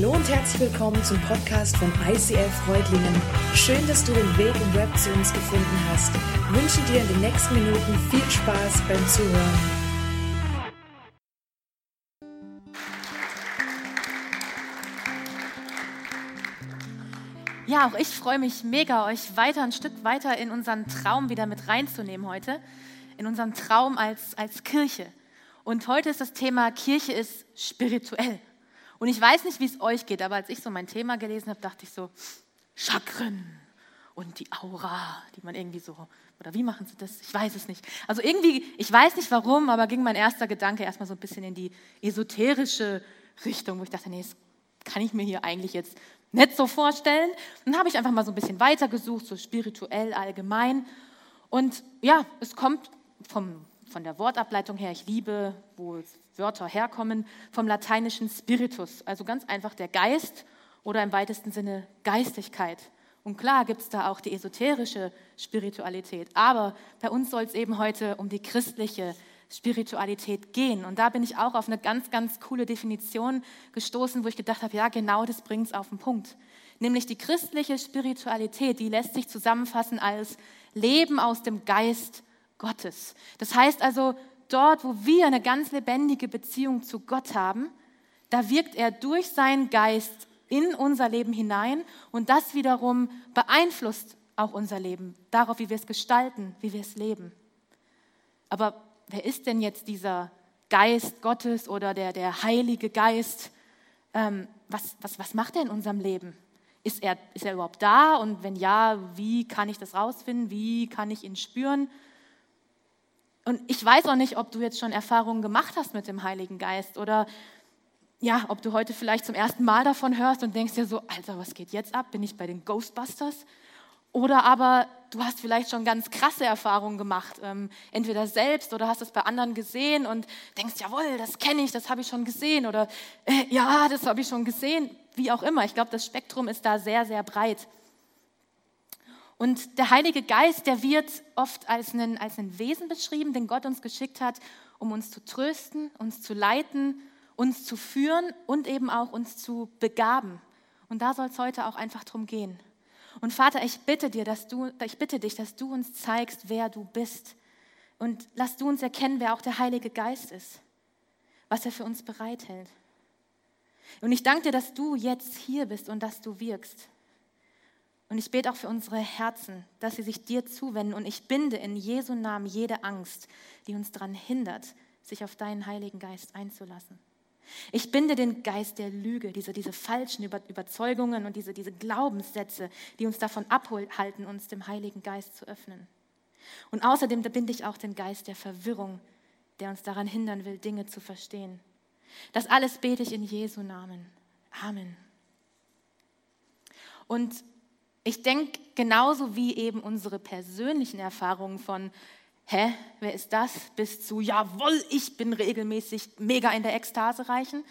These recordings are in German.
Hallo und herzlich willkommen zum Podcast von ICF Freudlingen. Schön, dass du den Weg im Web zu uns gefunden hast. Ich wünsche dir in den nächsten Minuten viel Spaß beim Zuhören. Ja, auch ich freue mich mega, euch weiter ein Stück weiter in unseren Traum wieder mit reinzunehmen heute. In unseren Traum als, als Kirche. Und heute ist das Thema Kirche ist spirituell. Und ich weiß nicht, wie es euch geht, aber als ich so mein Thema gelesen habe, dachte ich so, Chakren und die Aura, die man irgendwie so, oder wie machen sie das? Ich weiß es nicht. Also irgendwie, ich weiß nicht warum, aber ging mein erster Gedanke erstmal so ein bisschen in die esoterische Richtung, wo ich dachte, nee, das kann ich mir hier eigentlich jetzt nicht so vorstellen. Dann habe ich einfach mal so ein bisschen weitergesucht, so spirituell allgemein. Und ja, es kommt vom, von der Wortableitung her, ich liebe, wo Wörter herkommen, vom lateinischen Spiritus, also ganz einfach der Geist oder im weitesten Sinne Geistigkeit. Und klar gibt es da auch die esoterische Spiritualität, aber bei uns soll es eben heute um die christliche Spiritualität gehen. Und da bin ich auch auf eine ganz, ganz coole Definition gestoßen, wo ich gedacht habe, ja, genau das bringt es auf den Punkt. Nämlich die christliche Spiritualität, die lässt sich zusammenfassen als Leben aus dem Geist Gottes. Das heißt also, dort, wo wir eine ganz lebendige Beziehung zu Gott haben, da wirkt er durch seinen Geist in unser Leben hinein und das wiederum beeinflusst auch unser Leben, darauf, wie wir es gestalten, wie wir es leben. Aber wer ist denn jetzt dieser Geist Gottes oder der, der Heilige Geist? Ähm, was, was, was macht er in unserem Leben? Ist er, ist er überhaupt da? Und wenn ja, wie kann ich das rausfinden? Wie kann ich ihn spüren? Und ich weiß auch nicht, ob du jetzt schon Erfahrungen gemacht hast mit dem Heiligen Geist oder ja, ob du heute vielleicht zum ersten Mal davon hörst und denkst dir so, Alter, was geht jetzt ab? Bin ich bei den Ghostbusters? Oder aber du hast vielleicht schon ganz krasse Erfahrungen gemacht, ähm, entweder selbst oder hast es bei anderen gesehen und denkst, jawohl, das kenne ich, das habe ich schon gesehen oder äh, ja, das habe ich schon gesehen, wie auch immer. Ich glaube, das Spektrum ist da sehr, sehr breit. Und der Heilige Geist, der wird oft als ein, als Wesen beschrieben, den Gott uns geschickt hat, um uns zu trösten, uns zu leiten, uns zu führen und eben auch uns zu begaben. Und da soll es heute auch einfach drum gehen. Und Vater, ich bitte dir, dass du, ich bitte dich, dass du uns zeigst, wer du bist. Und lass du uns erkennen, wer auch der Heilige Geist ist, was er für uns bereithält. Und ich danke dir, dass du jetzt hier bist und dass du wirkst. Und ich bete auch für unsere Herzen, dass sie sich dir zuwenden. Und ich binde in Jesu Namen jede Angst, die uns daran hindert, sich auf deinen Heiligen Geist einzulassen. Ich binde den Geist der Lüge, diese, diese falschen Überzeugungen und diese, diese Glaubenssätze, die uns davon abhalten, uns dem Heiligen Geist zu öffnen. Und außerdem binde ich auch den Geist der Verwirrung, der uns daran hindern will, Dinge zu verstehen. Das alles bete ich in Jesu Namen. Amen. Und ich denke, genauso wie eben unsere persönlichen Erfahrungen von, hä, wer ist das, bis zu, jawohl, ich bin regelmäßig mega in der Ekstase reichen,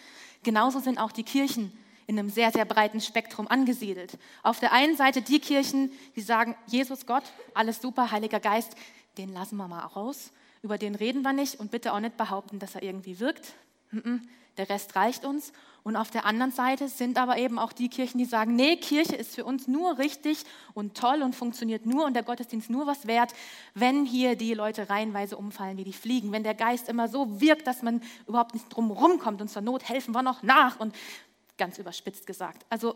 genauso sind auch die Kirchen in einem sehr, sehr breiten Spektrum angesiedelt. Auf der einen Seite die Kirchen, die sagen, Jesus Gott, alles super, Heiliger Geist, den lassen wir mal raus, über den reden wir nicht und bitte auch nicht behaupten, dass er irgendwie wirkt. Der Rest reicht uns. Und auf der anderen Seite sind aber eben auch die Kirchen, die sagen, nee, Kirche ist für uns nur richtig und toll und funktioniert nur und der Gottesdienst nur was wert, wenn hier die Leute reihenweise umfallen wie die Fliegen, wenn der Geist immer so wirkt, dass man überhaupt nicht drum rumkommt und zur Not helfen wir noch nach und ganz überspitzt gesagt. Also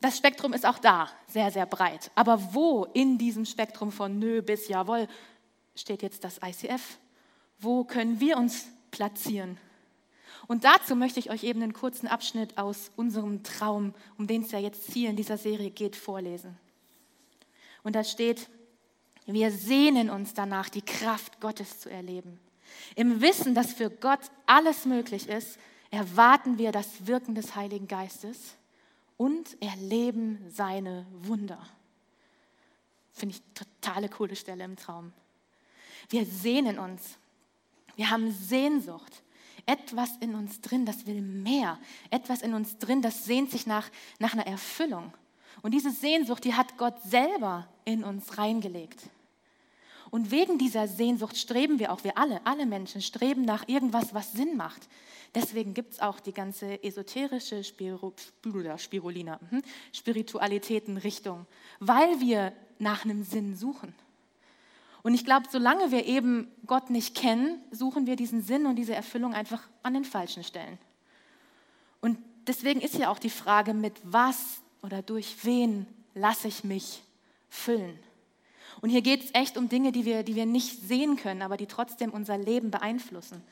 das Spektrum ist auch da sehr, sehr breit. Aber wo in diesem Spektrum von nö bis jawohl steht jetzt das ICF? Wo können wir uns platzieren? Und dazu möchte ich euch eben einen kurzen Abschnitt aus unserem Traum, um den es ja jetzt hier in dieser Serie geht, vorlesen. Und da steht, wir sehnen uns danach, die Kraft Gottes zu erleben. Im Wissen, dass für Gott alles möglich ist, erwarten wir das Wirken des Heiligen Geistes und erleben seine Wunder. Finde ich totale coole Stelle im Traum. Wir sehnen uns. Wir haben Sehnsucht etwas in uns drin, das will mehr. Etwas in uns drin, das sehnt sich nach, nach einer Erfüllung. Und diese Sehnsucht, die hat Gott selber in uns reingelegt. Und wegen dieser Sehnsucht streben wir auch, wir alle, alle Menschen streben nach irgendwas, was Sinn macht. Deswegen gibt es auch die ganze esoterische Spiru, Spirulina, hm, Spiritualitätenrichtung, weil wir nach einem Sinn suchen. Und ich glaube, solange wir eben Gott nicht kennen, suchen wir diesen Sinn und diese Erfüllung einfach an den falschen Stellen. Und deswegen ist ja auch die Frage, mit was oder durch wen lasse ich mich füllen? Und hier geht es echt um Dinge, die wir, die wir nicht sehen können, aber die trotzdem unser Leben beeinflussen.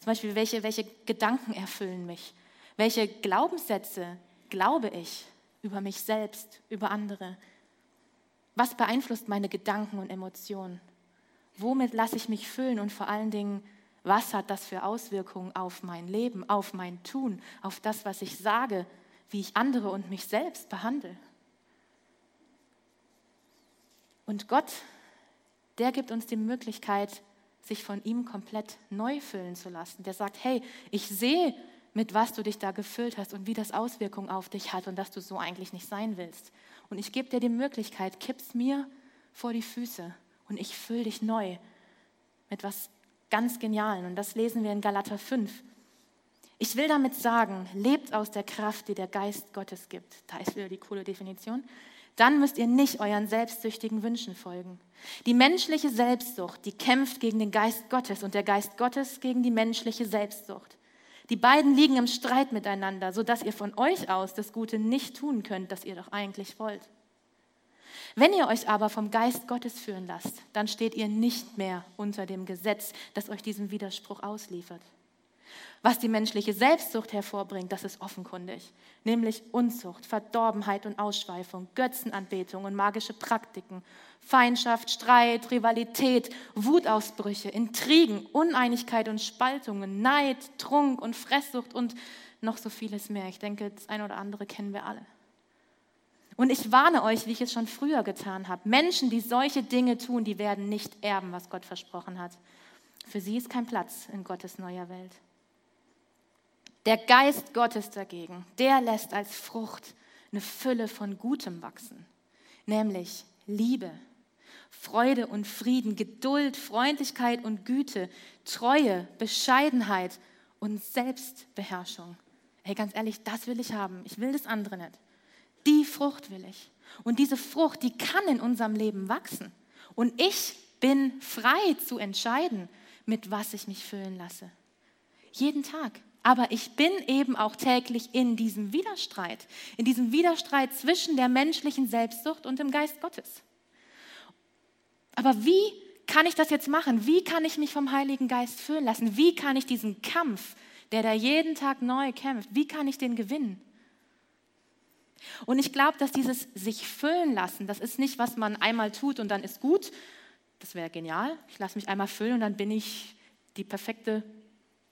Zum Beispiel, welche, welche Gedanken erfüllen mich? Welche Glaubenssätze glaube ich über mich selbst, über andere? Was beeinflusst meine Gedanken und Emotionen? Womit lasse ich mich füllen und vor allen Dingen, was hat das für Auswirkungen auf mein Leben, auf mein Tun, auf das, was ich sage, wie ich andere und mich selbst behandle? Und Gott, der gibt uns die Möglichkeit, sich von ihm komplett neu füllen zu lassen. Der sagt, hey, ich sehe, mit was du dich da gefüllt hast und wie das Auswirkungen auf dich hat und dass du so eigentlich nicht sein willst. Und ich gebe dir die Möglichkeit, kipp's mir vor die Füße und ich fülle dich neu mit was ganz Genialen. Und das lesen wir in Galater 5. Ich will damit sagen, lebt aus der Kraft, die der Geist Gottes gibt. Da ist wieder die coole Definition. Dann müsst ihr nicht euren selbstsüchtigen Wünschen folgen. Die menschliche Selbstsucht, die kämpft gegen den Geist Gottes und der Geist Gottes gegen die menschliche Selbstsucht. Die beiden liegen im Streit miteinander, sodass ihr von euch aus das Gute nicht tun könnt, das ihr doch eigentlich wollt. Wenn ihr euch aber vom Geist Gottes führen lasst, dann steht ihr nicht mehr unter dem Gesetz, das euch diesen Widerspruch ausliefert. Was die menschliche Selbstsucht hervorbringt, das ist offenkundig, nämlich Unzucht, Verdorbenheit und Ausschweifung, Götzenanbetung und magische Praktiken, Feindschaft, Streit, Rivalität, Wutausbrüche, Intrigen, Uneinigkeit und Spaltungen, Neid, Trunk und Fresssucht und noch so vieles mehr. Ich denke, das eine oder andere kennen wir alle. Und ich warne euch, wie ich es schon früher getan habe. Menschen, die solche Dinge tun, die werden nicht erben, was Gott versprochen hat. Für sie ist kein Platz in Gottes neuer Welt. Der Geist Gottes dagegen, der lässt als Frucht eine Fülle von Gutem wachsen, nämlich Liebe, Freude und Frieden, Geduld, Freundlichkeit und Güte, Treue, Bescheidenheit und Selbstbeherrschung. Hey, ganz ehrlich, das will ich haben. Ich will das andere nicht. Die Frucht will ich. Und diese Frucht, die kann in unserem Leben wachsen. Und ich bin frei zu entscheiden, mit was ich mich füllen lasse. Jeden Tag. Aber ich bin eben auch täglich in diesem Widerstreit, in diesem Widerstreit zwischen der menschlichen Selbstsucht und dem Geist Gottes. Aber wie kann ich das jetzt machen? Wie kann ich mich vom Heiligen Geist füllen lassen? Wie kann ich diesen Kampf, der da jeden Tag neu kämpft, wie kann ich den gewinnen? Und ich glaube, dass dieses sich füllen lassen, das ist nicht, was man einmal tut und dann ist gut. Das wäre genial. Ich lasse mich einmal füllen und dann bin ich die perfekte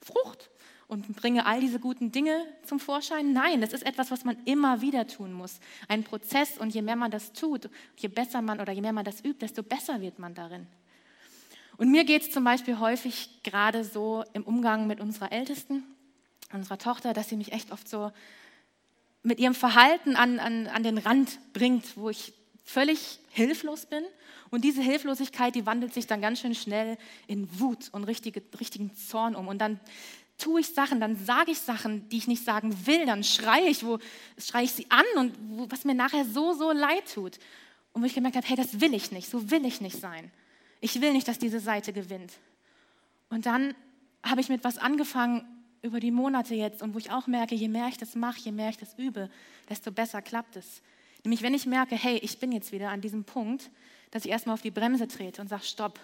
Frucht und bringe all diese guten Dinge zum Vorschein. Nein, das ist etwas, was man immer wieder tun muss. Ein Prozess und je mehr man das tut, je besser man oder je mehr man das übt, desto besser wird man darin. Und mir geht es zum Beispiel häufig gerade so im Umgang mit unserer Ältesten, unserer Tochter, dass sie mich echt oft so mit ihrem Verhalten an, an, an den Rand bringt, wo ich völlig hilflos bin. Und diese Hilflosigkeit, die wandelt sich dann ganz schön schnell in Wut und richtige, richtigen Zorn um. Und dann tue ich Sachen, dann sage ich Sachen, die ich nicht sagen will, dann schreie ich, wo schreie ich sie an und wo, was mir nachher so, so leid tut. Und wo ich gemerkt habe, hey, das will ich nicht, so will ich nicht sein. Ich will nicht, dass diese Seite gewinnt. Und dann habe ich mit was angefangen, über die Monate jetzt und wo ich auch merke, je mehr ich das mache, je mehr ich das übe, desto besser klappt es. Nämlich wenn ich merke, hey, ich bin jetzt wieder an diesem Punkt, dass ich erstmal auf die Bremse trete und sage, stopp,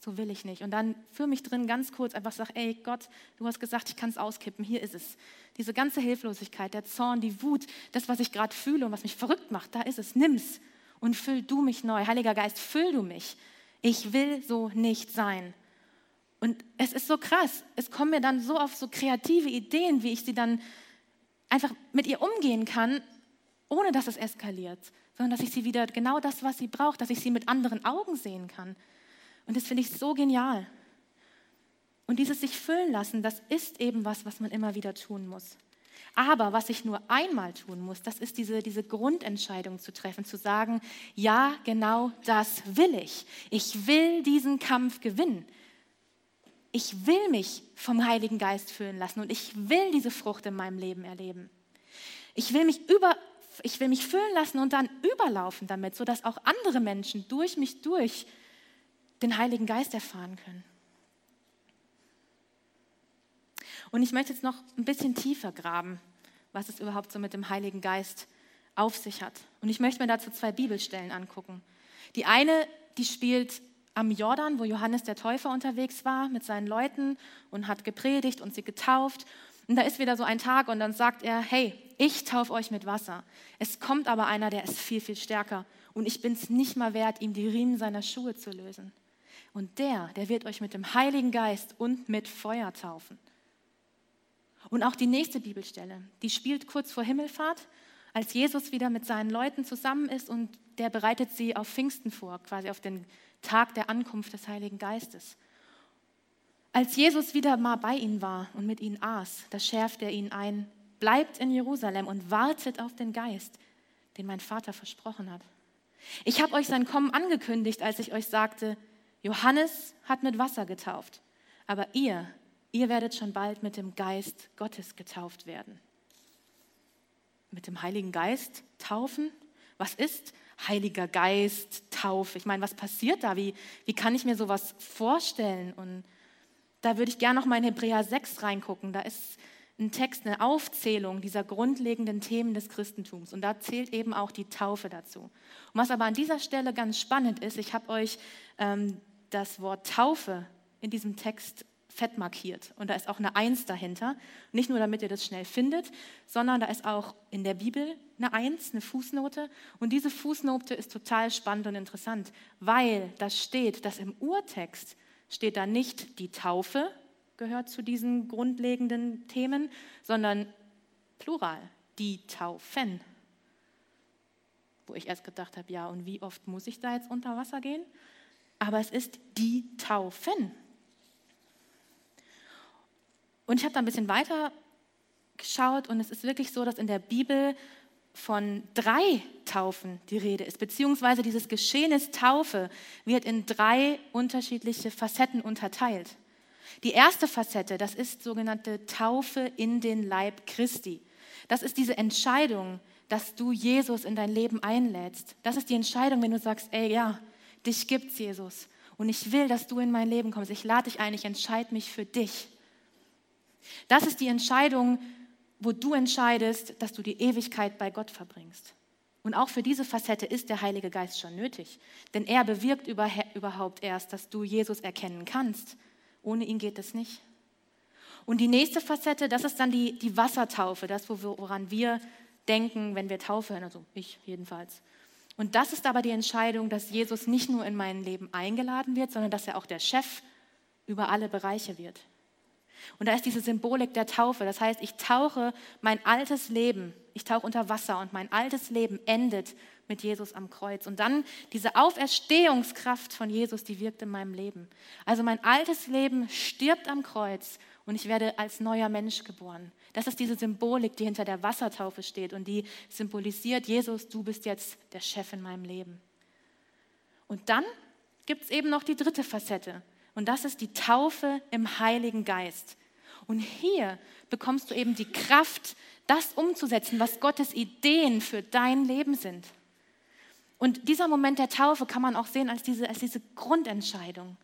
so will ich nicht. Und dann für mich drin ganz kurz einfach sage, ey Gott, du hast gesagt, ich kann es auskippen, hier ist es. Diese ganze Hilflosigkeit, der Zorn, die Wut, das, was ich gerade fühle und was mich verrückt macht, da ist es, nimm's und füll du mich neu. Heiliger Geist, füll du mich. Ich will so nicht sein. Und es ist so krass. Es kommen mir dann so auf so kreative Ideen, wie ich sie dann einfach mit ihr umgehen kann, ohne dass es eskaliert, sondern dass ich sie wieder genau das, was sie braucht, dass ich sie mit anderen Augen sehen kann. Und das finde ich so genial. Und dieses sich füllen lassen, das ist eben was, was man immer wieder tun muss. Aber was ich nur einmal tun muss, das ist diese, diese Grundentscheidung zu treffen, zu sagen, ja, genau das will ich. Ich will diesen Kampf gewinnen. Ich will mich vom Heiligen Geist füllen lassen und ich will diese Frucht in meinem Leben erleben. Ich will mich über, ich will mich füllen lassen und dann überlaufen damit, sodass auch andere Menschen durch mich durch den Heiligen Geist erfahren können. Und ich möchte jetzt noch ein bisschen tiefer graben, was es überhaupt so mit dem Heiligen Geist auf sich hat. Und ich möchte mir dazu zwei Bibelstellen angucken. Die eine, die spielt am Jordan, wo Johannes der Täufer unterwegs war mit seinen Leuten und hat gepredigt und sie getauft. Und da ist wieder so ein Tag und dann sagt er, hey, ich taufe euch mit Wasser. Es kommt aber einer, der ist viel, viel stärker und ich bin es nicht mal wert, ihm die Riemen seiner Schuhe zu lösen. Und der, der wird euch mit dem Heiligen Geist und mit Feuer taufen. Und auch die nächste Bibelstelle, die spielt kurz vor Himmelfahrt, als Jesus wieder mit seinen Leuten zusammen ist und der bereitet sie auf Pfingsten vor, quasi auf den Tag der Ankunft des Heiligen Geistes. Als Jesus wieder mal bei ihnen war und mit ihnen aß, da schärft er ihnen ein, bleibt in Jerusalem und wartet auf den Geist, den mein Vater versprochen hat. Ich habe euch sein Kommen angekündigt, als ich euch sagte, Johannes hat mit Wasser getauft, aber ihr, ihr werdet schon bald mit dem Geist Gottes getauft werden. Mit dem Heiligen Geist taufen? Was ist Heiliger Geist, Taufe? Ich meine, was passiert da? Wie, wie kann ich mir sowas vorstellen? Und da würde ich gerne noch mal in Hebräer 6 reingucken. Da ist ein Text, eine Aufzählung dieser grundlegenden Themen des Christentums. Und da zählt eben auch die Taufe dazu. Und was aber an dieser Stelle ganz spannend ist, ich habe euch ähm, das Wort Taufe in diesem Text fett markiert. Und da ist auch eine Eins dahinter. Nicht nur, damit ihr das schnell findet, sondern da ist auch in der Bibel eine Eins, eine Fußnote. Und diese Fußnote ist total spannend und interessant, weil da steht, dass im Urtext steht da nicht die Taufe gehört zu diesen grundlegenden Themen, sondern Plural, die Taufen. Wo ich erst gedacht habe, ja, und wie oft muss ich da jetzt unter Wasser gehen? Aber es ist die Taufen. Und ich habe da ein bisschen weiter geschaut und es ist wirklich so, dass in der Bibel von drei Taufen die Rede ist, beziehungsweise dieses Geschehnis Taufe wird in drei unterschiedliche Facetten unterteilt. Die erste Facette, das ist sogenannte Taufe in den Leib Christi. Das ist diese Entscheidung, dass du Jesus in dein Leben einlädst. Das ist die Entscheidung, wenn du sagst, ey, ja, dich gibt's, Jesus. Und ich will, dass du in mein Leben kommst. Ich lade dich ein, ich entscheide mich für dich. Das ist die Entscheidung, wo du entscheidest, dass du die Ewigkeit bei Gott verbringst. Und auch für diese Facette ist der Heilige Geist schon nötig, denn er bewirkt überhaupt erst, dass du Jesus erkennen kannst. Ohne ihn geht es nicht. Und die nächste Facette, das ist dann die, die Wassertaufe, das, woran wir denken, wenn wir Taufe hören, also ich jedenfalls. Und das ist aber die Entscheidung, dass Jesus nicht nur in mein Leben eingeladen wird, sondern dass er auch der Chef über alle Bereiche wird. Und da ist diese Symbolik der Taufe. Das heißt, ich tauche mein altes Leben, ich tauche unter Wasser und mein altes Leben endet mit Jesus am Kreuz. Und dann diese Auferstehungskraft von Jesus, die wirkt in meinem Leben. Also mein altes Leben stirbt am Kreuz und ich werde als neuer Mensch geboren. Das ist diese Symbolik, die hinter der Wassertaufe steht und die symbolisiert, Jesus, du bist jetzt der Chef in meinem Leben. Und dann gibt es eben noch die dritte Facette. Und das ist die Taufe im Heiligen Geist. Und hier bekommst du eben die Kraft, das umzusetzen, was Gottes Ideen für dein Leben sind. Und dieser Moment der Taufe kann man auch sehen als diese, als diese Grundentscheidung,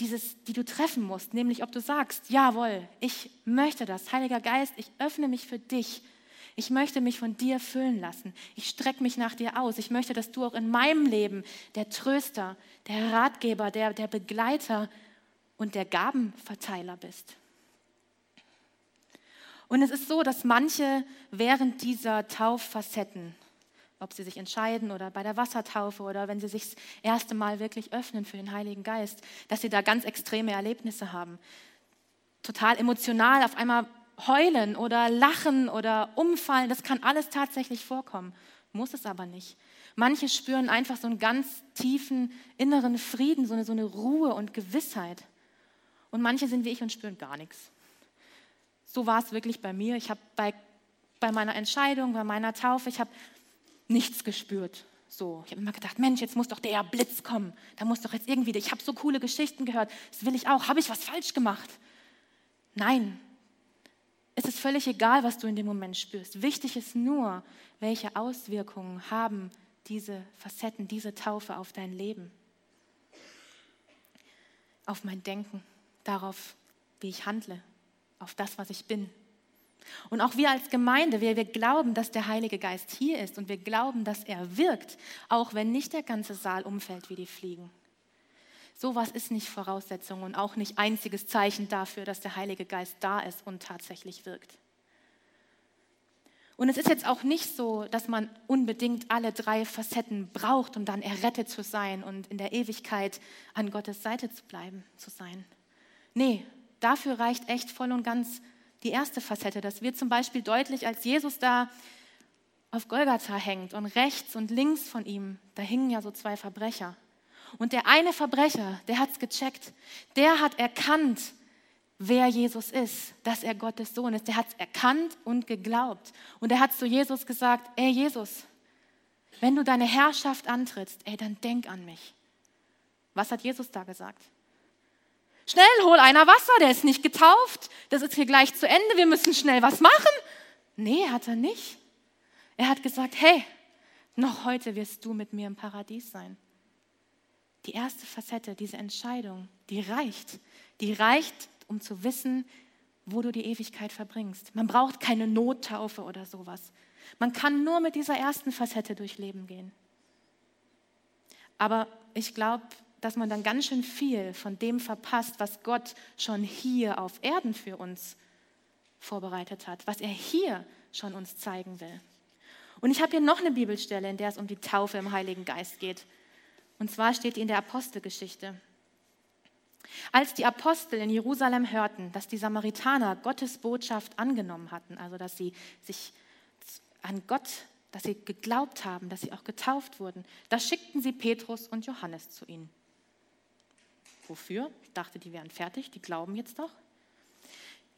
dieses, die du treffen musst, nämlich ob du sagst, jawohl, ich möchte das, Heiliger Geist, ich öffne mich für dich ich möchte mich von dir füllen lassen. Ich strecke mich nach dir aus. Ich möchte, dass du auch in meinem Leben der Tröster, der Ratgeber, der, der Begleiter und der Gabenverteiler bist. Und es ist so, dass manche während dieser Tauffacetten, ob sie sich entscheiden oder bei der Wassertaufe oder wenn sie sich das erste Mal wirklich öffnen für den Heiligen Geist, dass sie da ganz extreme Erlebnisse haben. Total emotional, auf einmal heulen oder lachen oder umfallen, das kann alles tatsächlich vorkommen, muss es aber nicht. Manche spüren einfach so einen ganz tiefen inneren Frieden, so eine, so eine Ruhe und Gewissheit. Und manche sind wie ich und spüren gar nichts. So war es wirklich bei mir. Ich habe bei, bei meiner Entscheidung, bei meiner Taufe, ich habe nichts gespürt. So, ich habe immer gedacht, Mensch, jetzt muss doch der Blitz kommen. Da muss doch jetzt irgendwie, ich habe so coole Geschichten gehört. Das will ich auch. Habe ich was falsch gemacht? Nein. Es ist völlig egal, was du in dem Moment spürst. Wichtig ist nur, welche Auswirkungen haben diese Facetten, diese Taufe auf dein Leben, auf mein Denken, darauf, wie ich handle, auf das, was ich bin. Und auch wir als Gemeinde, wir, wir glauben, dass der Heilige Geist hier ist und wir glauben, dass er wirkt, auch wenn nicht der ganze Saal umfällt wie die Fliegen. Sowas ist nicht Voraussetzung und auch nicht einziges Zeichen dafür, dass der Heilige Geist da ist und tatsächlich wirkt. Und es ist jetzt auch nicht so, dass man unbedingt alle drei Facetten braucht, um dann errettet zu sein und in der Ewigkeit an Gottes Seite zu bleiben, zu sein. Nee, dafür reicht echt voll und ganz die erste Facette. Das wird zum Beispiel deutlich, als Jesus da auf Golgatha hängt und rechts und links von ihm, da hingen ja so zwei Verbrecher. Und der eine Verbrecher, der hat es gecheckt, der hat erkannt, wer Jesus ist, dass er Gottes Sohn ist. Der hat es erkannt und geglaubt. Und er hat zu Jesus gesagt, ey Jesus, wenn du deine Herrschaft antrittst, ey, dann denk an mich. Was hat Jesus da gesagt? Schnell, hol einer Wasser, der ist nicht getauft, das ist hier gleich zu Ende, wir müssen schnell was machen. Nee, hat er nicht. Er hat gesagt, hey, noch heute wirst du mit mir im Paradies sein. Die erste Facette, diese Entscheidung, die reicht. Die reicht, um zu wissen, wo du die Ewigkeit verbringst. Man braucht keine Nottaufe oder sowas. Man kann nur mit dieser ersten Facette durch Leben gehen. Aber ich glaube, dass man dann ganz schön viel von dem verpasst, was Gott schon hier auf Erden für uns vorbereitet hat, was er hier schon uns zeigen will. Und ich habe hier noch eine Bibelstelle, in der es um die Taufe im Heiligen Geist geht. Und zwar steht die in der Apostelgeschichte. Als die Apostel in Jerusalem hörten, dass die Samaritaner Gottes Botschaft angenommen hatten, also dass sie sich an Gott, dass sie geglaubt haben, dass sie auch getauft wurden, da schickten sie Petrus und Johannes zu ihnen. Wofür? Ich dachte, die wären fertig, die glauben jetzt doch.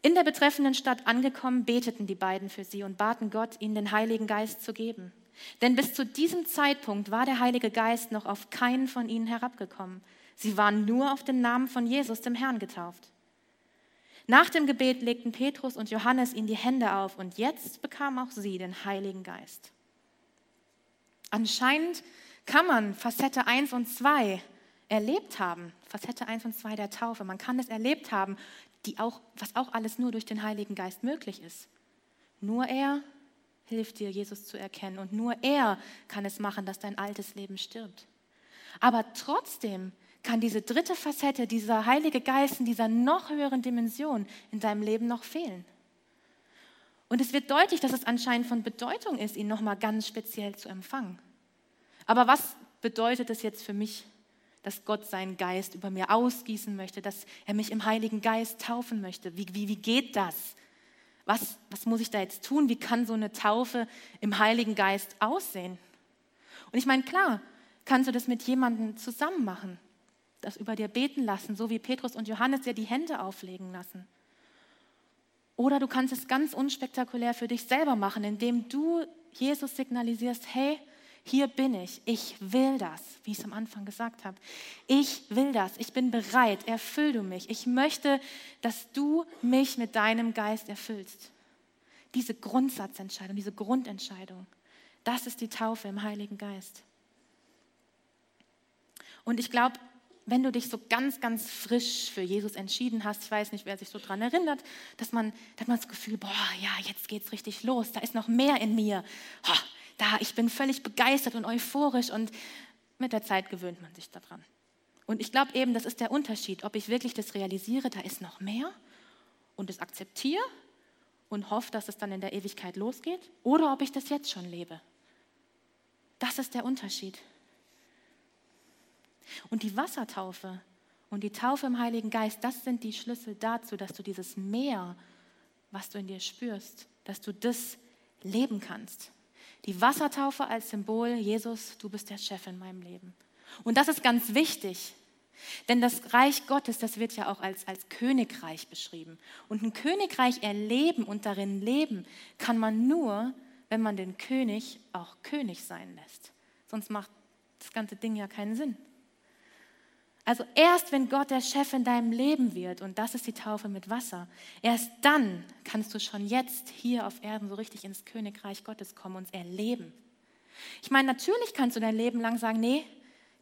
In der betreffenden Stadt angekommen, beteten die beiden für sie und baten Gott, ihnen den Heiligen Geist zu geben. Denn bis zu diesem Zeitpunkt war der Heilige Geist noch auf keinen von ihnen herabgekommen. Sie waren nur auf den Namen von Jesus, dem Herrn, getauft. Nach dem Gebet legten Petrus und Johannes ihnen die Hände auf und jetzt bekamen auch sie den Heiligen Geist. Anscheinend kann man Facette 1 und 2 erlebt haben, Facette 1 und 2 der Taufe, man kann es erlebt haben, die auch, was auch alles nur durch den Heiligen Geist möglich ist. Nur er hilft dir, Jesus zu erkennen und nur er kann es machen, dass dein altes Leben stirbt. Aber trotzdem kann diese dritte Facette, dieser Heilige Geist in dieser noch höheren Dimension in deinem Leben noch fehlen. Und es wird deutlich, dass es anscheinend von Bedeutung ist, ihn nochmal ganz speziell zu empfangen. Aber was bedeutet es jetzt für mich dass Gott seinen Geist über mir ausgießen möchte, dass er mich im Heiligen Geist taufen möchte. Wie, wie, wie geht das? Was, was muss ich da jetzt tun? Wie kann so eine Taufe im Heiligen Geist aussehen? Und ich meine, klar, kannst du das mit jemandem zusammen machen, das über dir beten lassen, so wie Petrus und Johannes dir die Hände auflegen lassen. Oder du kannst es ganz unspektakulär für dich selber machen, indem du Jesus signalisierst, hey, hier bin ich, ich will das, wie ich es am Anfang gesagt habe. Ich will das, ich bin bereit, erfüll du mich. Ich möchte, dass du mich mit deinem Geist erfüllst. Diese Grundsatzentscheidung, diese Grundentscheidung, das ist die Taufe im Heiligen Geist. Und ich glaube, wenn du dich so ganz, ganz frisch für Jesus entschieden hast, ich weiß nicht, wer sich so daran erinnert, dass man, dass man das Gefühl, boah, ja, jetzt geht's richtig los, da ist noch mehr in mir. Oh, da, ich bin völlig begeistert und euphorisch und mit der Zeit gewöhnt man sich daran. Und ich glaube eben, das ist der Unterschied, ob ich wirklich das realisiere, da ist noch mehr und es akzeptiere und hoffe, dass es dann in der Ewigkeit losgeht, oder ob ich das jetzt schon lebe. Das ist der Unterschied. Und die Wassertaufe und die Taufe im Heiligen Geist, das sind die Schlüssel dazu, dass du dieses Meer, was du in dir spürst, dass du das leben kannst. Die Wassertaufe als Symbol, Jesus, du bist der Chef in meinem Leben. Und das ist ganz wichtig, Denn das Reich Gottes, das wird ja auch als, als Königreich beschrieben. Und ein Königreich erleben und darin leben kann man nur, wenn man den König auch König sein lässt. Sonst macht das ganze Ding ja keinen Sinn. Also erst wenn Gott der Chef in deinem Leben wird, und das ist die Taufe mit Wasser, erst dann kannst du schon jetzt hier auf Erden so richtig ins Königreich Gottes kommen und es erleben. Ich meine, natürlich kannst du dein Leben lang sagen, nee,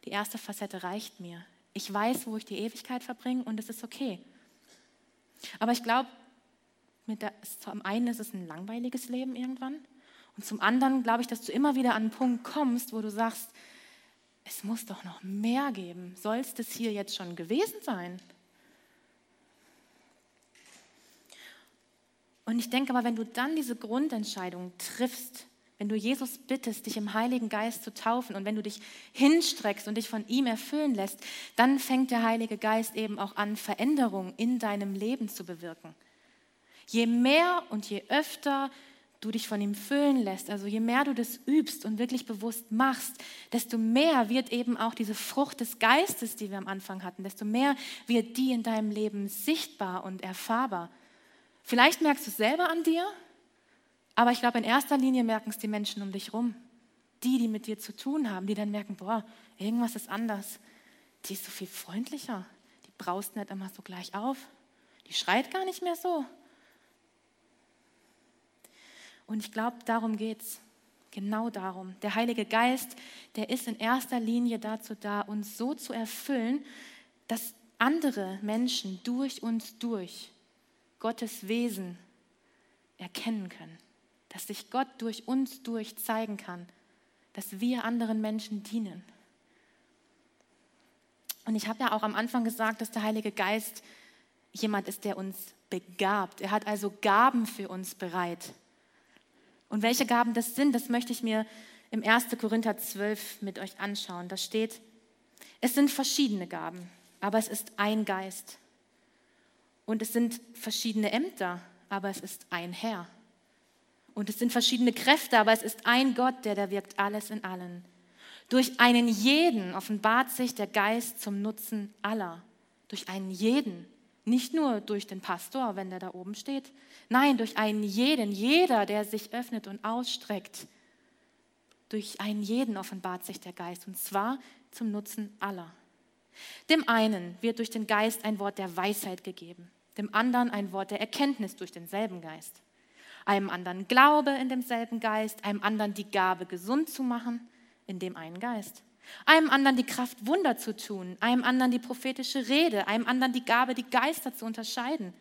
die erste Facette reicht mir. Ich weiß, wo ich die Ewigkeit verbringe und es ist okay. Aber ich glaube, zum einen ist es ein langweiliges Leben irgendwann und zum anderen glaube ich, dass du immer wieder an einen Punkt kommst, wo du sagst, es muss doch noch mehr geben. Soll es das hier jetzt schon gewesen sein? Und ich denke aber, wenn du dann diese Grundentscheidung triffst, wenn du Jesus bittest, dich im Heiligen Geist zu taufen und wenn du dich hinstreckst und dich von ihm erfüllen lässt, dann fängt der Heilige Geist eben auch an, Veränderungen in deinem Leben zu bewirken. Je mehr und je öfter du dich von ihm füllen lässt, also je mehr du das übst und wirklich bewusst machst, desto mehr wird eben auch diese Frucht des Geistes, die wir am Anfang hatten, desto mehr wird die in deinem Leben sichtbar und erfahrbar. Vielleicht merkst du es selber an dir, aber ich glaube, in erster Linie merken es die Menschen um dich rum. Die, die mit dir zu tun haben, die dann merken, boah, irgendwas ist anders. Die ist so viel freundlicher. Die braust nicht immer so gleich auf. Die schreit gar nicht mehr so. Und ich glaube, darum geht es. Genau darum. Der Heilige Geist, der ist in erster Linie dazu da, uns so zu erfüllen, dass andere Menschen durch uns durch Gottes Wesen erkennen können dass sich Gott durch uns durch zeigen kann, dass wir anderen Menschen dienen. Und ich habe ja auch am Anfang gesagt, dass der Heilige Geist jemand ist, der uns begabt. Er hat also Gaben für uns bereit. Und welche Gaben das sind, das möchte ich mir im 1. Korinther 12 mit euch anschauen. Da steht, es sind verschiedene Gaben, aber es ist ein Geist. Und es sind verschiedene Ämter, aber es ist ein Herr. Und es sind verschiedene Kräfte, aber es ist ein Gott, der da wirkt alles in allen. Durch einen jeden offenbart sich der Geist zum Nutzen aller. Durch einen jeden. Nicht nur durch den Pastor, wenn der da oben steht. Nein, durch einen jeden. Jeder, der sich öffnet und ausstreckt. Durch einen jeden offenbart sich der Geist. Und zwar zum Nutzen aller. Dem einen wird durch den Geist ein Wort der Weisheit gegeben. Dem anderen ein Wort der Erkenntnis durch denselben Geist einem anderen Glaube in demselben Geist, einem anderen die Gabe, gesund zu machen in dem einen Geist, einem anderen die Kraft, Wunder zu tun, einem anderen die prophetische Rede, einem anderen die Gabe, die Geister zu unterscheiden,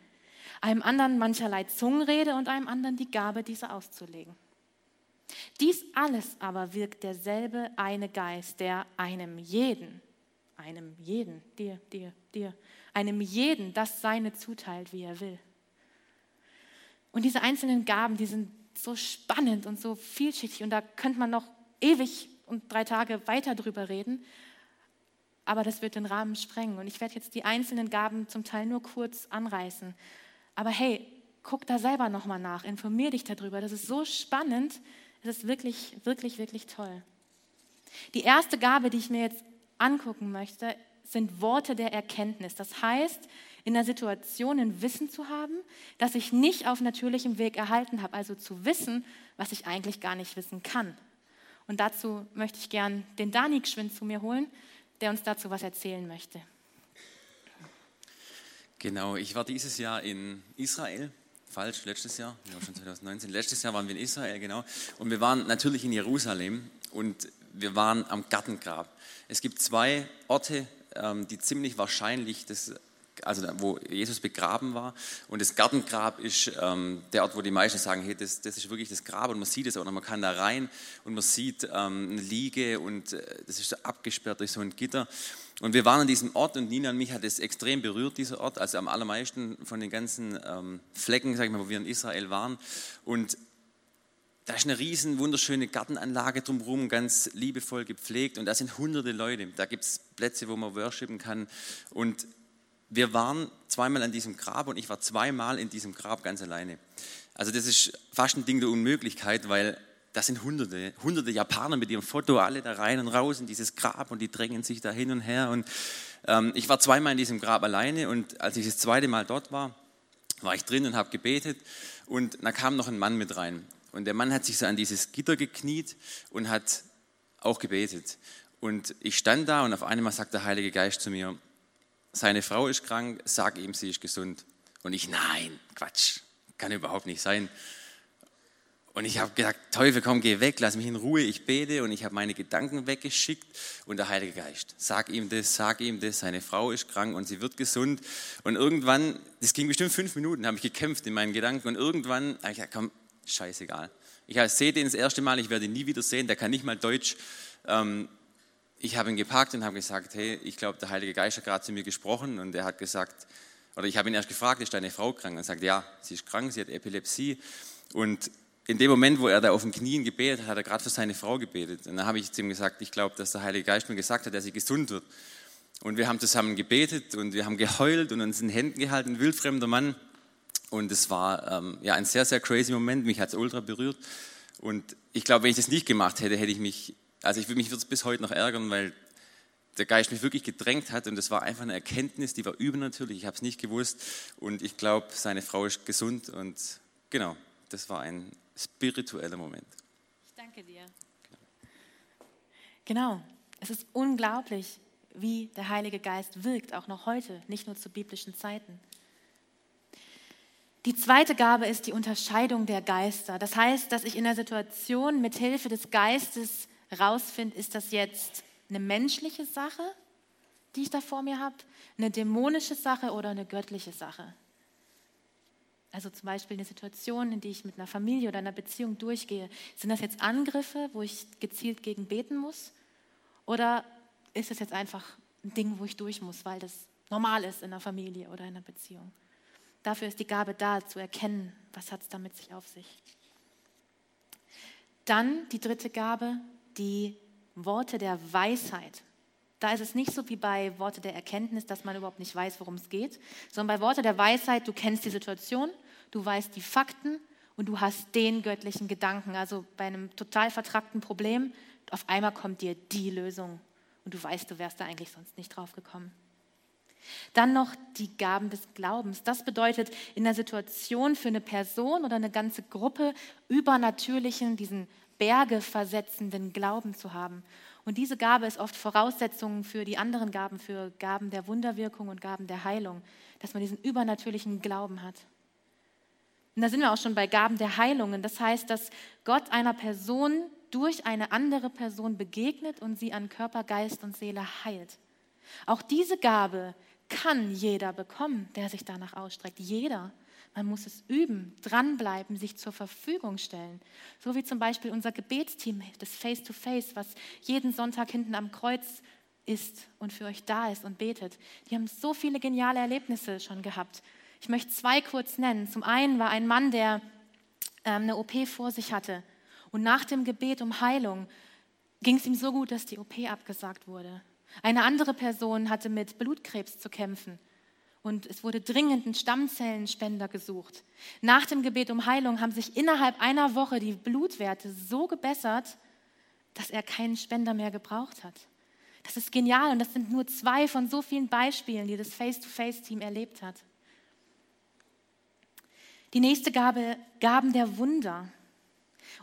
einem anderen mancherlei Zungenrede und einem anderen die Gabe, diese auszulegen. Dies alles aber wirkt derselbe eine Geist, der einem jeden, einem jeden, dir, dir, dir, einem jeden das seine zuteilt, wie er will. Und diese einzelnen Gaben, die sind so spannend und so vielschichtig und da könnte man noch ewig und drei Tage weiter drüber reden. Aber das wird den Rahmen sprengen und ich werde jetzt die einzelnen Gaben zum Teil nur kurz anreißen. Aber hey, guck da selber nochmal nach, informier dich darüber. Das ist so spannend, es ist wirklich, wirklich, wirklich toll. Die erste Gabe, die ich mir jetzt angucken möchte, sind Worte der Erkenntnis. Das heißt, in der Situation ein Wissen zu haben, das ich nicht auf natürlichem Weg erhalten habe, also zu wissen, was ich eigentlich gar nicht wissen kann. Und dazu möchte ich gern den Dani geschwind zu mir holen, der uns dazu was erzählen möchte. Genau, ich war dieses Jahr in Israel. Falsch, letztes Jahr, ja schon 2019. Letztes Jahr waren wir in Israel, genau. Und wir waren natürlich in Jerusalem und wir waren am Gartengrab. Es gibt zwei Orte, ähm, die ziemlich wahrscheinlich das also wo Jesus begraben war. Und das Gartengrab ist ähm, der Ort, wo die meisten sagen, hey, das, das ist wirklich das Grab und man sieht es auch noch, man kann da rein und man sieht ähm, eine Liege und äh, das ist so abgesperrt durch so ein Gitter. Und wir waren an diesem Ort und Nina und mich hat es extrem berührt, dieser Ort, also am allermeisten von den ganzen ähm, Flecken, sag ich mal, wo wir in Israel waren. Und da ist eine riesen, wunderschöne Gartenanlage drumherum, ganz liebevoll gepflegt und da sind hunderte Leute. Da gibt es Plätze, wo man worshipen kann. Und wir waren zweimal an diesem Grab und ich war zweimal in diesem Grab ganz alleine. Also das ist fast ein Ding der Unmöglichkeit, weil das sind hunderte, hunderte Japaner mit ihrem Foto, alle da rein und raus in dieses Grab und die drängen sich da hin und her und Ähm, ich war zweimal in diesem Grab alleine und als ich das zweite Mal dort war, war ich drin und habe gebetet und da kam noch ein Mann mit rein. Und der Mann hat sich so an dieses Gitter gekniet und hat auch gebetet. Und ich stand da und auf einmal sagt der Heilige Geist zu mir, seine Frau ist krank, sag ihm, sie ist gesund. Und ich, nein, Quatsch, kann überhaupt nicht sein. Und ich habe gesagt, Teufel, komm, geh weg, lass mich in Ruhe, ich bete. Und ich habe meine Gedanken weggeschickt. Und der Heilige Geist, sag ihm das, sag ihm das, seine Frau ist krank und sie wird gesund. Und irgendwann, das ging bestimmt fünf Minuten, habe ich gekämpft in meinen Gedanken. Und irgendwann habe ich gesagt, komm, scheißegal. Ich sehe den das erste Mal, ich werde ihn nie wieder sehen, der kann nicht mal Deutsch. Ähm, ich habe ihn gepackt und habe gesagt, hey, ich glaube, der Heilige Geist hat gerade zu mir gesprochen und er hat gesagt, oder ich habe ihn erst gefragt, ist deine Frau krank? Und er sagt, ja, sie ist krank, sie hat Epilepsie. Und in dem Moment, wo er da auf den Knien gebetet hat, hat er gerade für seine Frau gebetet. Und dann habe ich zu ihm gesagt, ich glaube, dass der Heilige Geist mir gesagt hat, dass sie gesund wird. Und wir haben zusammen gebetet und wir haben geheult und uns in den Händen gehalten, ein wildfremder Mann. Und es war ähm, ja, ein sehr, sehr crazy Moment, mich hat es ultra berührt. Und ich glaube, wenn ich das nicht gemacht hätte, hätte ich mich also ich, mich würde es bis heute noch ärgern, weil der Geist mich wirklich gedrängt hat und das war einfach eine Erkenntnis, die war übernatürlich. Ich habe es nicht gewusst und ich glaube, seine Frau ist gesund und genau, das war ein spiritueller Moment. Ich danke dir. Genau, es ist unglaublich, wie der Heilige Geist wirkt, auch noch heute, nicht nur zu biblischen Zeiten. Die zweite Gabe ist die Unterscheidung der Geister. Das heißt, dass ich in der Situation mit Hilfe des Geistes rausfinde, ist das jetzt eine menschliche Sache, die ich da vor mir habe, eine dämonische Sache oder eine göttliche Sache. Also zum Beispiel eine Situation, in die ich mit einer Familie oder einer Beziehung durchgehe. Sind das jetzt Angriffe, wo ich gezielt gegen beten muss? Oder ist es jetzt einfach ein Ding, wo ich durch muss, weil das normal ist in einer Familie oder in einer Beziehung? Dafür ist die Gabe da, zu erkennen, was hat es damit sich auf sich. Dann die dritte Gabe, die Worte der Weisheit. Da ist es nicht so wie bei Worte der Erkenntnis, dass man überhaupt nicht weiß, worum es geht, sondern bei Worte der Weisheit, du kennst die Situation, du weißt die Fakten und du hast den göttlichen Gedanken. Also bei einem total vertrackten Problem, auf einmal kommt dir die Lösung und du weißt, du wärst da eigentlich sonst nicht drauf gekommen. Dann noch die Gaben des Glaubens. Das bedeutet, in der Situation für eine Person oder eine ganze Gruppe übernatürlichen, diesen Berge versetzenden Glauben zu haben. Und diese Gabe ist oft Voraussetzung für die anderen Gaben, für Gaben der Wunderwirkung und Gaben der Heilung, dass man diesen übernatürlichen Glauben hat. Und da sind wir auch schon bei Gaben der Heilungen. Das heißt, dass Gott einer Person durch eine andere Person begegnet und sie an Körper, Geist und Seele heilt. Auch diese Gabe kann jeder bekommen, der sich danach ausstreckt. Jeder. Man muss es üben, dranbleiben, sich zur Verfügung stellen. So wie zum Beispiel unser Gebetsteam, das Face-to-Face, was jeden Sonntag hinten am Kreuz ist und für euch da ist und betet. Die haben so viele geniale Erlebnisse schon gehabt. Ich möchte zwei kurz nennen. Zum einen war ein Mann, der ähm, eine OP vor sich hatte. Und nach dem Gebet um Heilung ging es ihm so gut, dass die OP abgesagt wurde. Eine andere Person hatte mit Blutkrebs zu kämpfen und es wurde dringend ein Stammzellenspender gesucht. Nach dem Gebet um Heilung haben sich innerhalb einer Woche die Blutwerte so gebessert, dass er keinen Spender mehr gebraucht hat. Das ist genial und das sind nur zwei von so vielen Beispielen, die das Face-to-Face-Team erlebt hat. Die nächste Gabe, Gaben der Wunder.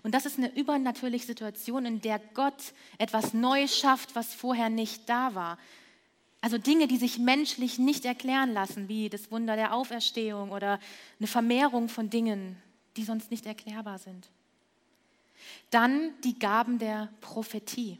Und das ist eine übernatürliche Situation, in der Gott etwas Neues schafft, was vorher nicht da war. Also Dinge, die sich menschlich nicht erklären lassen, wie das Wunder der Auferstehung oder eine Vermehrung von Dingen, die sonst nicht erklärbar sind. Dann die Gaben der Prophetie.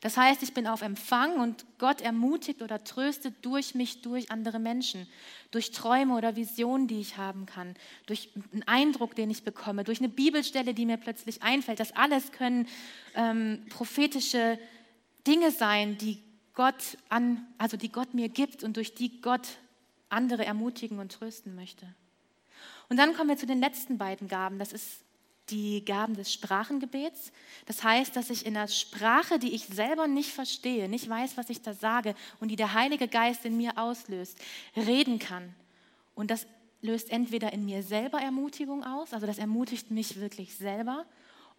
Das heißt, ich bin auf Empfang und Gott ermutigt oder tröstet durch mich, durch andere Menschen, durch Träume oder Visionen, die ich haben kann, durch einen Eindruck, den ich bekomme, durch eine Bibelstelle, die mir plötzlich einfällt. Das alles können ähm, prophetische Dinge sein, die Gott an, also die Gott mir gibt und durch die Gott andere ermutigen und trösten möchte. Und dann kommen wir zu den letzten beiden Gaben. Das ist die Gaben des Sprachengebets. Das heißt, dass ich in der Sprache, die ich selber nicht verstehe, nicht weiß, was ich da sage und die der Heilige Geist in mir auslöst, reden kann. Und das löst entweder in mir selber Ermutigung aus, also das ermutigt mich wirklich selber,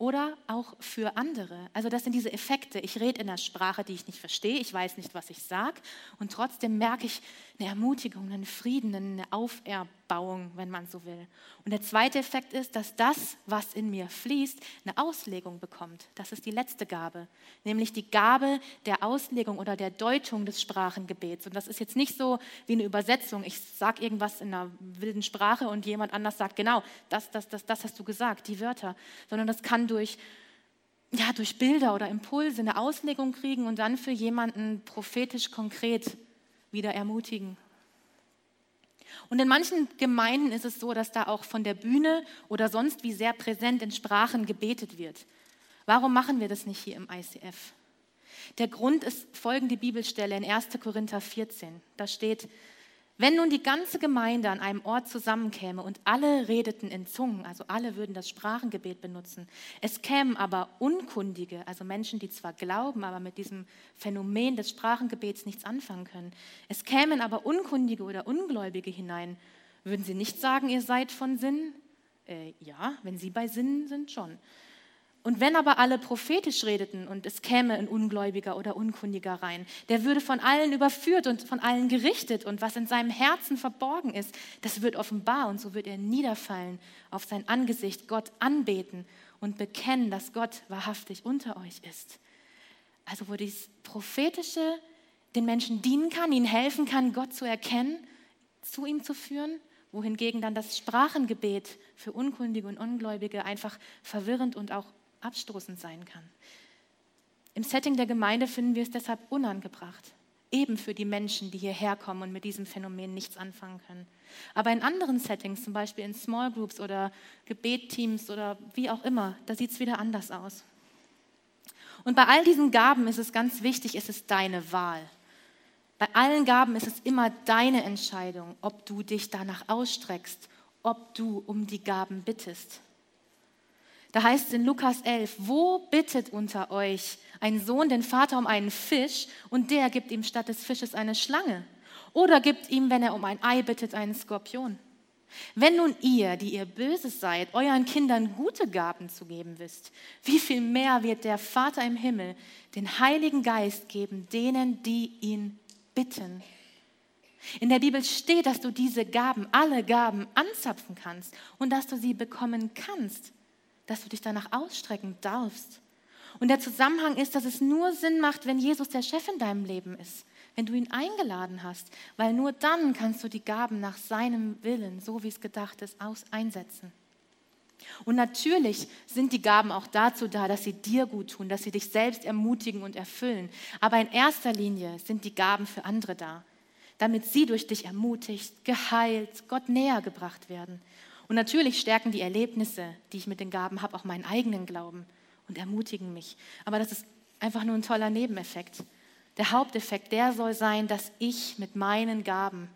oder auch für andere. Also das sind diese Effekte. Ich rede in einer Sprache, die ich nicht verstehe, ich weiß nicht, was ich sage und trotzdem merke ich eine Ermutigung, einen Frieden, eine Auferbauung, wenn man so will. Und der zweite Effekt ist, dass das, was in mir fließt, eine Auslegung bekommt. Das ist die letzte Gabe, nämlich die Gabe der Auslegung oder der Deutung des Sprachengebets. Und das ist jetzt nicht so wie eine Übersetzung. Ich sage irgendwas in einer wilden Sprache und jemand anders sagt, genau, das, das, das, das hast du gesagt, die Wörter. Sondern das kann durch, ja, durch Bilder oder Impulse eine Auslegung kriegen und dann für jemanden prophetisch konkret wieder ermutigen. Und in manchen Gemeinden ist es so, dass da auch von der Bühne oder sonst wie sehr präsent in Sprachen gebetet wird. Warum machen wir das nicht hier im ICF? Der Grund ist folgende Bibelstelle in 1. Korinther 14. Da steht, wenn nun die ganze Gemeinde an einem Ort zusammenkäme und alle redeten in Zungen, also alle würden das Sprachengebet benutzen, es kämen aber Unkundige, also Menschen, die zwar glauben, aber mit diesem Phänomen des Sprachengebets nichts anfangen können, es kämen aber Unkundige oder Ungläubige hinein, würden sie nicht sagen, ihr seid von Sinn? Äh, ja, wenn sie bei Sinnen sind, schon. Und wenn aber alle prophetisch redeten und es käme ein Ungläubiger oder Unkundiger rein, der würde von allen überführt und von allen gerichtet und was in seinem Herzen verborgen ist, das wird offenbar und so wird er niederfallen auf sein Angesicht, Gott anbeten und bekennen, dass Gott wahrhaftig unter euch ist. Also wo dieses prophetische den Menschen dienen kann, ihnen helfen kann, Gott zu erkennen, zu ihm zu führen wohingegen dann das Sprachengebet für Unkundige und Ungläubige einfach verwirrend und auch abstoßend sein kann. Im Setting der Gemeinde finden wir es deshalb unangebracht, eben für die Menschen, die hierher kommen und mit diesem Phänomen nichts anfangen können. Aber in anderen Settings, zum Beispiel in Small Groups oder Gebetteams oder wie auch immer, da sieht es wieder anders aus. Und bei all diesen Gaben ist es ganz wichtig, es ist deine Wahl. Bei allen Gaben ist es immer deine Entscheidung, ob du dich danach ausstreckst, ob du um die Gaben bittest. Da heißt es in Lukas 11, wo bittet unter euch ein Sohn den Vater um einen Fisch und der gibt ihm statt des Fisches eine Schlange? Oder gibt ihm, wenn er um ein Ei bittet, einen Skorpion? Wenn nun ihr, die ihr Böses seid, euren Kindern gute Gaben zu geben wisst, wie viel mehr wird der Vater im Himmel den Heiligen Geist geben denen, die ihn bitten? In der Bibel steht, dass du diese Gaben, alle Gaben anzapfen kannst und dass du sie bekommen kannst dass du dich danach ausstrecken darfst. Und der Zusammenhang ist, dass es nur Sinn macht, wenn Jesus der Chef in deinem Leben ist, wenn du ihn eingeladen hast, weil nur dann kannst du die Gaben nach seinem Willen, so wie es gedacht ist, aus einsetzen. Und natürlich sind die Gaben auch dazu da, dass sie dir gut tun, dass sie dich selbst ermutigen und erfüllen. Aber in erster Linie sind die Gaben für andere da, damit sie durch dich ermutigt, geheilt, Gott näher gebracht werden. Und natürlich stärken die Erlebnisse, die ich mit den Gaben habe, auch meinen eigenen Glauben und ermutigen mich. Aber das ist einfach nur ein toller Nebeneffekt. Der Haupteffekt, der soll sein, dass ich mit meinen Gaben,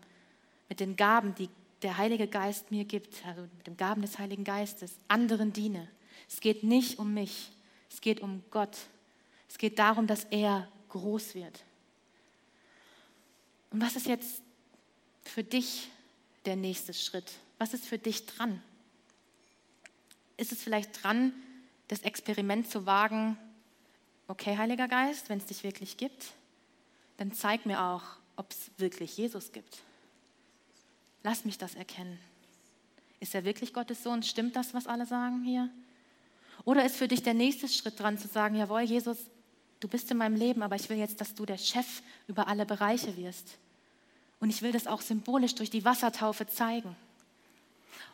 mit den Gaben, die der Heilige Geist mir gibt, also mit den Gaben des Heiligen Geistes, anderen diene. Es geht nicht um mich, es geht um Gott. Es geht darum, dass er groß wird. Und was ist jetzt für dich der nächste Schritt? Was ist für dich dran? Ist es vielleicht dran, das Experiment zu wagen, okay, Heiliger Geist, wenn es dich wirklich gibt, dann zeig mir auch, ob es wirklich Jesus gibt. Lass mich das erkennen. Ist er wirklich Gottes Sohn? Stimmt das, was alle sagen hier? Oder ist für dich der nächste Schritt dran zu sagen, jawohl, Jesus, du bist in meinem Leben, aber ich will jetzt, dass du der Chef über alle Bereiche wirst. Und ich will das auch symbolisch durch die Wassertaufe zeigen.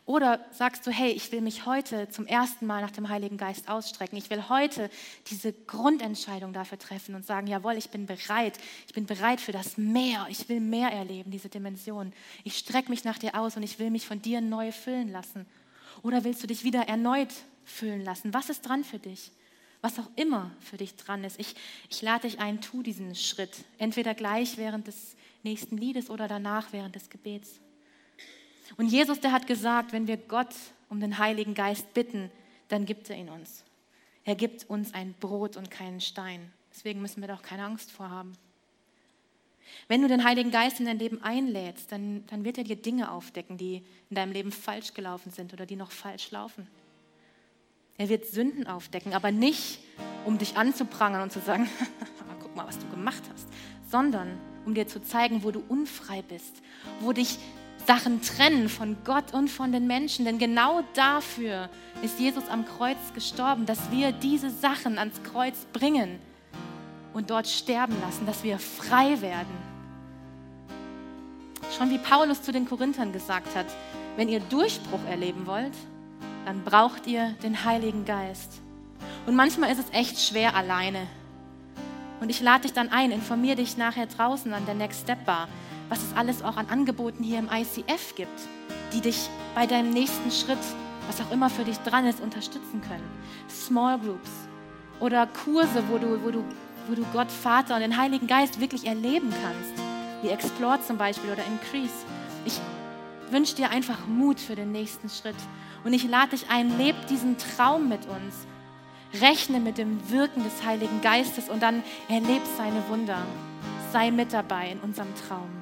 Oder sagst du, hey, ich will mich heute zum ersten Mal nach dem Heiligen Geist ausstrecken. Ich will heute diese Grundentscheidung dafür treffen und sagen, jawohl, ich bin bereit. Ich bin bereit für das Meer. Ich will mehr erleben, diese Dimension. Ich strecke mich nach dir aus und ich will mich von dir neu füllen lassen. Oder willst du dich wieder erneut füllen lassen? Was ist dran für dich? Was auch immer für dich dran ist. Ich, ich lade dich ein, tu diesen Schritt. Entweder gleich während des nächsten Liedes oder danach während des Gebets. Und Jesus, der hat gesagt, wenn wir Gott um den Heiligen Geist bitten, dann gibt er ihn uns. Er gibt uns ein Brot und keinen Stein. Deswegen müssen wir doch keine Angst vorhaben. Wenn du den Heiligen Geist in dein Leben einlädst, dann, dann wird er dir Dinge aufdecken, die in deinem Leben falsch gelaufen sind oder die noch falsch laufen. Er wird Sünden aufdecken, aber nicht, um dich anzuprangern und zu sagen, guck mal, was du gemacht hast, sondern um dir zu zeigen, wo du unfrei bist, wo dich Sachen trennen von Gott und von den Menschen. Denn genau dafür ist Jesus am Kreuz gestorben, dass wir diese Sachen ans Kreuz bringen und dort sterben lassen, dass wir frei werden. Schon wie Paulus zu den Korinthern gesagt hat, wenn ihr Durchbruch erleben wollt, dann braucht ihr den Heiligen Geist. Und manchmal ist es echt schwer alleine. Und ich lade dich dann ein, informiere dich nachher draußen an der Next Step Bar, was es alles auch an Angeboten hier im ICF gibt, die dich bei deinem nächsten Schritt, was auch immer für dich dran ist, unterstützen können. Small Groups oder Kurse, wo du, wo du, wo du Gott, Vater und den Heiligen Geist wirklich erleben kannst, wie Explore zum Beispiel oder Increase. Ich wünsche dir einfach Mut für den nächsten Schritt. Und ich lade dich ein, leb diesen Traum mit uns. Rechne mit dem Wirken des Heiligen Geistes und dann erleb seine Wunder. Sei mit dabei in unserem Traum.